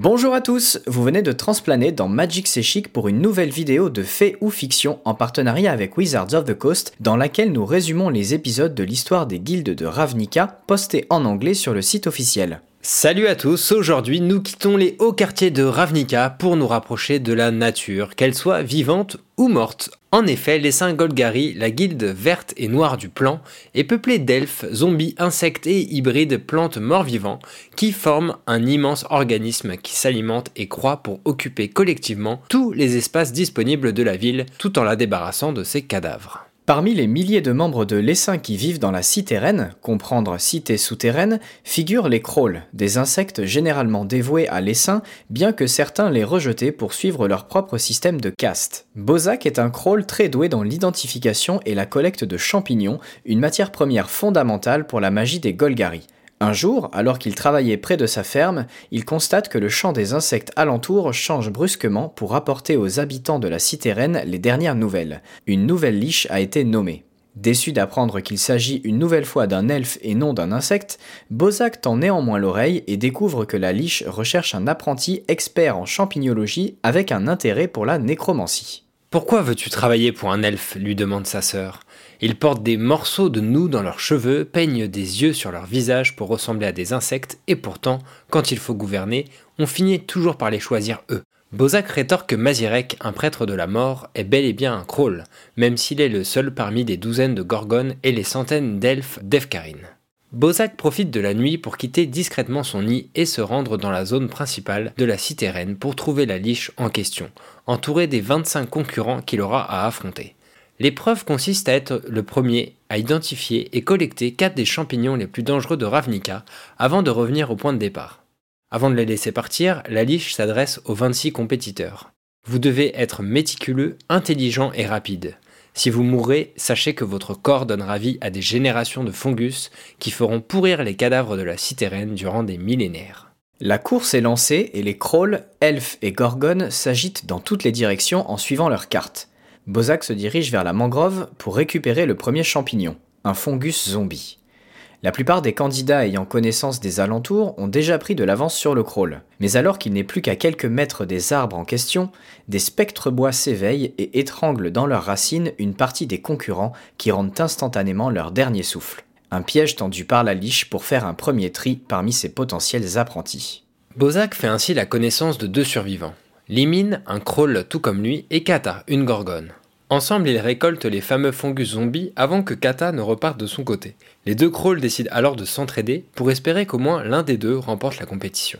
Bonjour à tous, vous venez de transplaner dans Magic C'est pour une nouvelle vidéo de fait ou fiction en partenariat avec Wizards of the Coast dans laquelle nous résumons les épisodes de l'histoire des guildes de Ravnica postés en anglais sur le site officiel. Salut à tous, aujourd'hui nous quittons les hauts quartiers de Ravnica pour nous rapprocher de la nature, qu'elle soit vivante ou morte. En effet, les Golgari, la guilde verte et noire du plan, est peuplée d'elfes, zombies, insectes et hybrides plantes morts-vivants qui forment un immense organisme qui s'alimente et croît pour occuper collectivement tous les espaces disponibles de la ville tout en la débarrassant de ses cadavres. Parmi les milliers de membres de l'essaim qui vivent dans la citérène, comprendre cité souterraine, figurent les crawls, des insectes généralement dévoués à l'essaim, bien que certains les rejetaient pour suivre leur propre système de caste. Bozak est un crawl très doué dans l'identification et la collecte de champignons, une matière première fondamentale pour la magie des Golgari. Un jour, alors qu'il travaillait près de sa ferme, il constate que le chant des insectes alentours change brusquement pour apporter aux habitants de la citérène les dernières nouvelles. Une nouvelle liche a été nommée. Déçu d'apprendre qu'il s'agit une nouvelle fois d'un elfe et non d'un insecte, Bozak tend néanmoins l'oreille et découvre que la liche recherche un apprenti expert en champignologie avec un intérêt pour la nécromancie. Pourquoi veux-tu travailler pour un elfe lui demande sa sœur. Ils portent des morceaux de nous dans leurs cheveux, peignent des yeux sur leur visage pour ressembler à des insectes, et pourtant, quand il faut gouverner, on finit toujours par les choisir eux. Bozak rétorque que Mazirek, un prêtre de la mort, est bel et bien un Krull, même s'il est le seul parmi des douzaines de Gorgones et les centaines d'elfes d'Efkarin. Bozak profite de la nuit pour quitter discrètement son nid et se rendre dans la zone principale de la cité pour trouver la liche en question, entouré des 25 concurrents qu'il aura à affronter. L'épreuve consiste à être le premier à identifier et collecter 4 des champignons les plus dangereux de Ravnica avant de revenir au point de départ. Avant de les laisser partir, la liche s'adresse aux 26 compétiteurs. Vous devez être méticuleux, intelligent et rapide. Si vous mourrez, sachez que votre corps donnera vie à des générations de fungus qui feront pourrir les cadavres de la citérène durant des millénaires. La course est lancée et les Krolls, elfes et gorgones s'agitent dans toutes les directions en suivant leurs cartes. Bozak se dirige vers la mangrove pour récupérer le premier champignon, un fungus zombie. La plupart des candidats ayant connaissance des alentours ont déjà pris de l'avance sur le crawl. Mais alors qu'il n'est plus qu'à quelques mètres des arbres en question, des spectres bois s'éveillent et étranglent dans leurs racines une partie des concurrents qui rendent instantanément leur dernier souffle. Un piège tendu par la liche pour faire un premier tri parmi ses potentiels apprentis. Bozak fait ainsi la connaissance de deux survivants. Limine, un crawl tout comme lui, et Kata, une gorgone. Ensemble, ils récoltent les fameux fungus zombies avant que Kata ne reparte de son côté. Les deux Krolls décident alors de s'entraider pour espérer qu'au moins l'un des deux remporte la compétition.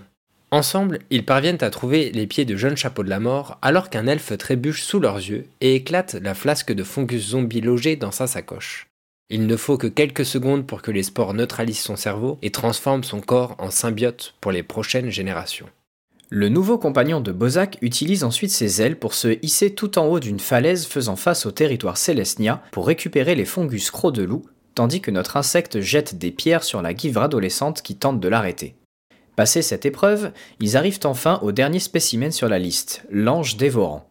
Ensemble, ils parviennent à trouver les pieds de jeunes chapeaux de la mort alors qu'un elfe trébuche sous leurs yeux et éclate la flasque de fungus zombie logée dans sa sacoche. Il ne faut que quelques secondes pour que les spores neutralisent son cerveau et transforment son corps en symbiote pour les prochaines générations. Le nouveau compagnon de Bozak utilise ensuite ses ailes pour se hisser tout en haut d'une falaise faisant face au territoire Célestia pour récupérer les fungus crocs de loup, tandis que notre insecte jette des pierres sur la guivre adolescente qui tente de l'arrêter. Passé cette épreuve, ils arrivent enfin au dernier spécimen sur la liste, l'ange dévorant.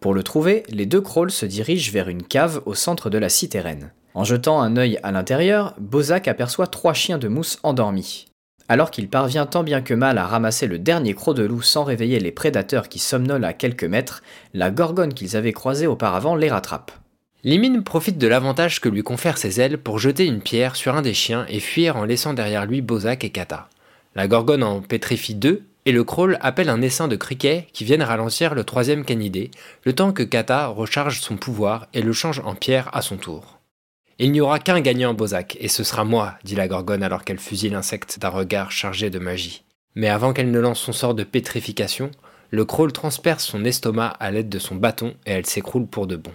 Pour le trouver, les deux crawls se dirigent vers une cave au centre de la citérène. En jetant un œil à l'intérieur, Bozak aperçoit trois chiens de mousse endormis. Alors qu'il parvient tant bien que mal à ramasser le dernier croc de loup sans réveiller les prédateurs qui somnolent à quelques mètres, la gorgone qu'ils avaient croisée auparavant les rattrape. Limine profite de l'avantage que lui confèrent ses ailes pour jeter une pierre sur un des chiens et fuir en laissant derrière lui Bozak et Kata. La gorgone en pétrifie deux et le crawl appelle un essaim de criquets qui viennent ralentir le troisième canidé, le temps que Kata recharge son pouvoir et le change en pierre à son tour. Il n'y aura qu'un gagnant, Bozak, et ce sera moi, dit la gorgone alors qu'elle fusille l'insecte d'un regard chargé de magie. Mais avant qu'elle ne lance son sort de pétrification, le crawl transperce son estomac à l'aide de son bâton et elle s'écroule pour de bon.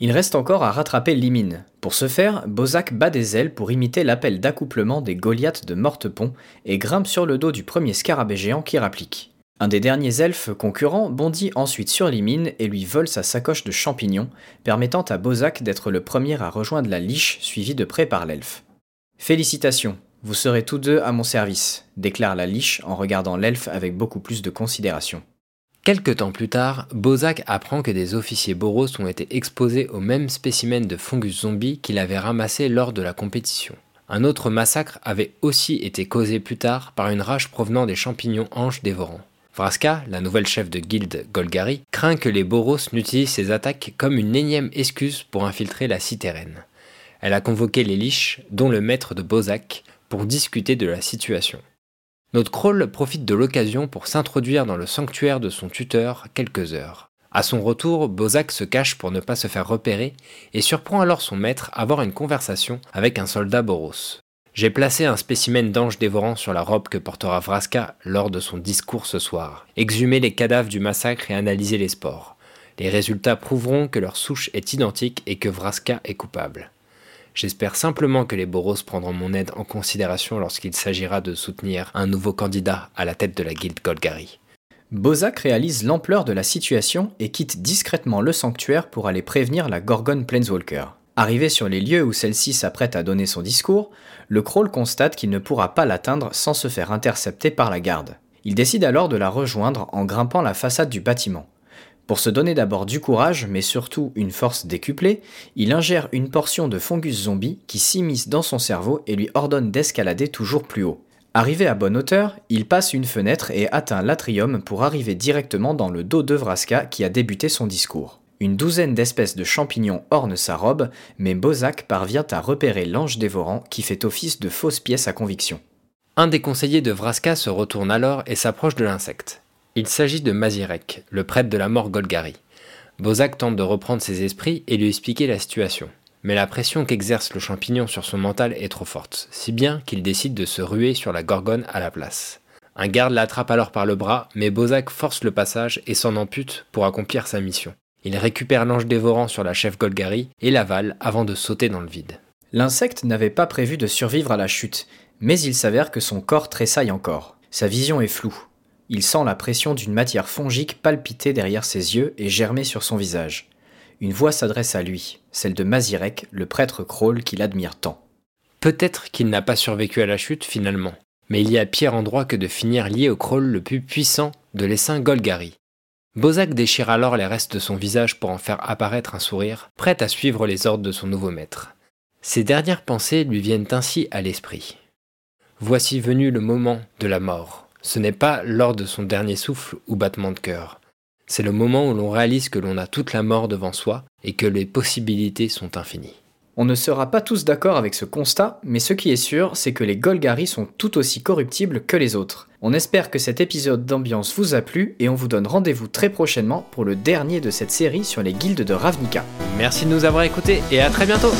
Il reste encore à rattraper Limine. Pour ce faire, Bozak bat des ailes pour imiter l'appel d'accouplement des Goliaths de Mortepont et grimpe sur le dos du premier scarabée géant qui rapplique. Un des derniers elfes concurrents bondit ensuite sur Limine et lui vole sa sacoche de champignons, permettant à Bozak d'être le premier à rejoindre la liche suivi de près par l'elfe. Félicitations, vous serez tous deux à mon service, déclare la liche en regardant l'elfe avec beaucoup plus de considération. Quelque temps plus tard, Bozak apprend que des officiers boros ont été exposés au même spécimen de fungus zombie qu'il avait ramassé lors de la compétition. Un autre massacre avait aussi été causé plus tard par une rage provenant des champignons anges dévorants. Vraska, la nouvelle chef de guilde Golgari, craint que les Boros n'utilisent ces attaques comme une énième excuse pour infiltrer la cité reine. Elle a convoqué les Liches, dont le maître de Bozak, pour discuter de la situation. Notre Kroll profite de l'occasion pour s'introduire dans le sanctuaire de son tuteur quelques heures. À son retour, Bozak se cache pour ne pas se faire repérer et surprend alors son maître avoir une conversation avec un soldat Boros. J'ai placé un spécimen d'ange dévorant sur la robe que portera Vraska lors de son discours ce soir. Exhumer les cadavres du massacre et analyser les spores. Les résultats prouveront que leur souche est identique et que Vraska est coupable. J'espère simplement que les Boros prendront mon aide en considération lorsqu'il s'agira de soutenir un nouveau candidat à la tête de la guilde Golgari. Bozak réalise l'ampleur de la situation et quitte discrètement le sanctuaire pour aller prévenir la Gorgone Planeswalker. Arrivé sur les lieux où celle-ci s'apprête à donner son discours, le Kroll constate qu'il ne pourra pas l'atteindre sans se faire intercepter par la garde. Il décide alors de la rejoindre en grimpant la façade du bâtiment. Pour se donner d'abord du courage, mais surtout une force décuplée, il ingère une portion de fungus zombie qui s'immisce dans son cerveau et lui ordonne d'escalader toujours plus haut. Arrivé à bonne hauteur, il passe une fenêtre et atteint l'atrium pour arriver directement dans le dos de Vraska qui a débuté son discours. Une douzaine d'espèces de champignons ornent sa robe, mais Bozak parvient à repérer l'ange dévorant qui fait office de fausse pièce à conviction. Un des conseillers de Vraska se retourne alors et s'approche de l'insecte. Il s'agit de Mazirek, le prêtre de la mort Golgari. Bozak tente de reprendre ses esprits et lui expliquer la situation. Mais la pression qu'exerce le champignon sur son mental est trop forte, si bien qu'il décide de se ruer sur la gorgone à la place. Un garde l'attrape alors par le bras, mais Bozak force le passage et s'en ampute pour accomplir sa mission. Il récupère l'ange dévorant sur la chef Golgari et l'avale avant de sauter dans le vide. L'insecte n'avait pas prévu de survivre à la chute, mais il s'avère que son corps tressaille encore. Sa vision est floue. Il sent la pression d'une matière fongique palpiter derrière ses yeux et germer sur son visage. Une voix s'adresse à lui, celle de Mazirek, le prêtre Kroll qu'il admire tant. Peut-être qu'il n'a pas survécu à la chute finalement, mais il y a pire endroit que de finir lié au Kroll le plus puissant de l'essaim Golgari. Bozak déchire alors les restes de son visage pour en faire apparaître un sourire, prêt à suivre les ordres de son nouveau maître. Ses dernières pensées lui viennent ainsi à l'esprit. Voici venu le moment de la mort. Ce n'est pas lors de son dernier souffle ou battement de cœur. C'est le moment où l'on réalise que l'on a toute la mort devant soi et que les possibilités sont infinies. On ne sera pas tous d'accord avec ce constat, mais ce qui est sûr, c'est que les Golgari sont tout aussi corruptibles que les autres. On espère que cet épisode d'ambiance vous a plu et on vous donne rendez-vous très prochainement pour le dernier de cette série sur les guildes de Ravnica. Merci de nous avoir écoutés et à très bientôt